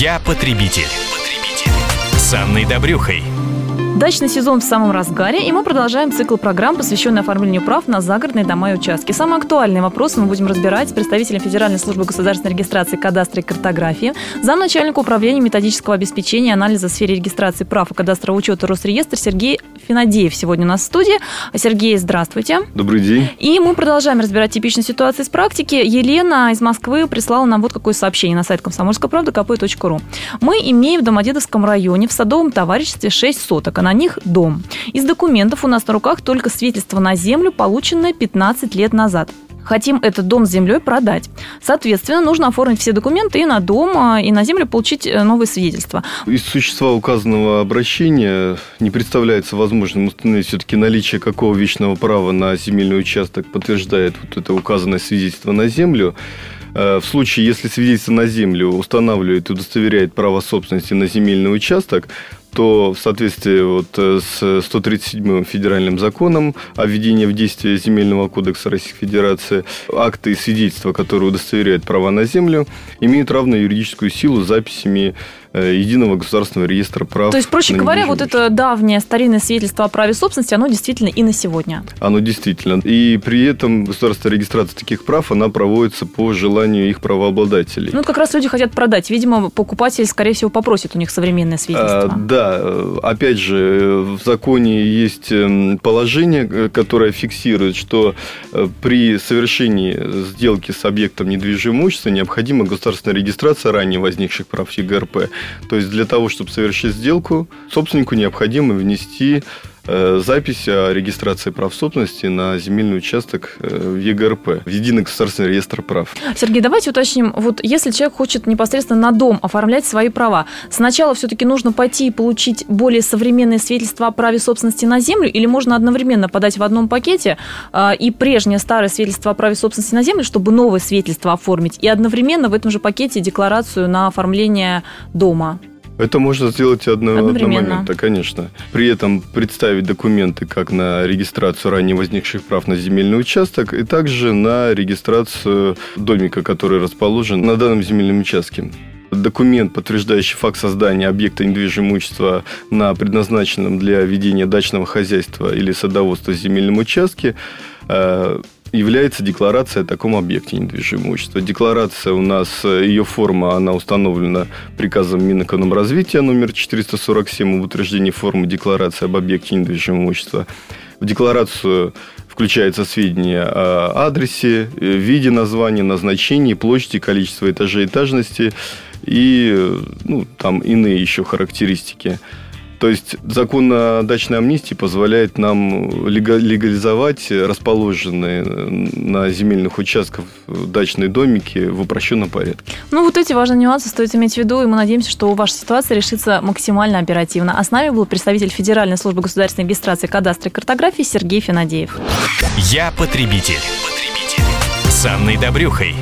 Я потребитель. потребитель. С Анной Добрюхой. Дачный сезон в самом разгаре, и мы продолжаем цикл программ, посвященный оформлению прав на загородные дома и участки. Самые актуальные вопросы мы будем разбирать с представителем Федеральной службы государственной регистрации кадастра и картографии, замначальника управления методического обеспечения и анализа в сфере регистрации прав и кадастрового учета Росреестр Сергей Финадеев сегодня у нас в студии. Сергей, здравствуйте. Добрый день. И мы продолжаем разбирать типичные ситуации с практики. Елена из Москвы прислала нам вот какое сообщение на сайт комсомольской правды kp.ru. Мы имеем в Домодедовском районе в садовом товариществе 6 соток, а на них дом. Из документов у нас на руках только свидетельство на землю, полученное 15 лет назад. Хотим этот дом с землей продать. Соответственно, нужно оформить все документы и на дом, а, и на землю получить э, новые свидетельства. Из существа указанного обращения не представляется возможным установить все-таки наличие какого вечного права на земельный участок подтверждает вот это указанное свидетельство на землю. Э, в случае, если свидетельство на землю устанавливает и удостоверяет право собственности на земельный участок, то в соответствии вот э, с 137 федеральным законом о введении в действие Земельного кодекса Российской Федерации акты и свидетельства, которые удостоверяют права на землю, имеют равную юридическую силу записями единого государственного реестра прав. То есть, проще говоря, вот это давнее старинное свидетельство о праве собственности, оно действительно и на сегодня. Оно действительно. И при этом государственная регистрация таких прав, она проводится по желанию их правообладателей. Ну, как раз люди хотят продать. Видимо, покупатель, скорее всего, попросит у них современное свидетельство. А, да. Опять же, в законе есть эм, положение, э, которое фиксирует, что э, при совершении сделки с объектом недвижимого имущества необходима государственная регистрация ранее возникших прав ЕГРП. То есть для того, чтобы совершить сделку, собственнику необходимо внести запись о регистрации прав собственности на земельный участок э, в ЕГРП, в Единый государственный реестр прав. Сергей, давайте уточним, вот если человек хочет непосредственно на дом оформлять свои права, сначала все-таки нужно пойти и получить более современные свидетельства о праве собственности на землю, или можно одновременно подать в одном пакете э, и прежнее старое свидетельство о праве собственности на землю, чтобы новое свидетельство оформить, и одновременно в этом же пакете декларацию на оформление дома? Это можно сделать одно, одномоментно, конечно. При этом представить документы как на регистрацию ранее возникших прав на земельный участок и также на регистрацию домика, который расположен на данном земельном участке документ, подтверждающий факт создания объекта недвижимого имущества на предназначенном для ведения дачного хозяйства или садоводства земельном участке, э, является декларация о таком объекте недвижимого имущества. Декларация у нас, э, ее форма, она установлена приказом Минэкономразвития номер 447 об утверждении формы декларации об объекте недвижимого имущества. В декларацию включается сведения о адресе, э, виде названия, назначении, площади, количество этажей, этажности и э, ну, там иные еще характеристики. То есть закон о дачной амнистии позволяет нам легализовать расположенные на земельных участках дачные домики в упрощенном порядке. Ну, вот эти важные нюансы стоит иметь в виду, и мы надеемся, что ваша ситуация решится максимально оперативно. А с нами был представитель Федеральной службы государственной регистрации кадастра и картографии Сергей Финадеев. Я потребитель. потребитель. С Анной Добрюхой.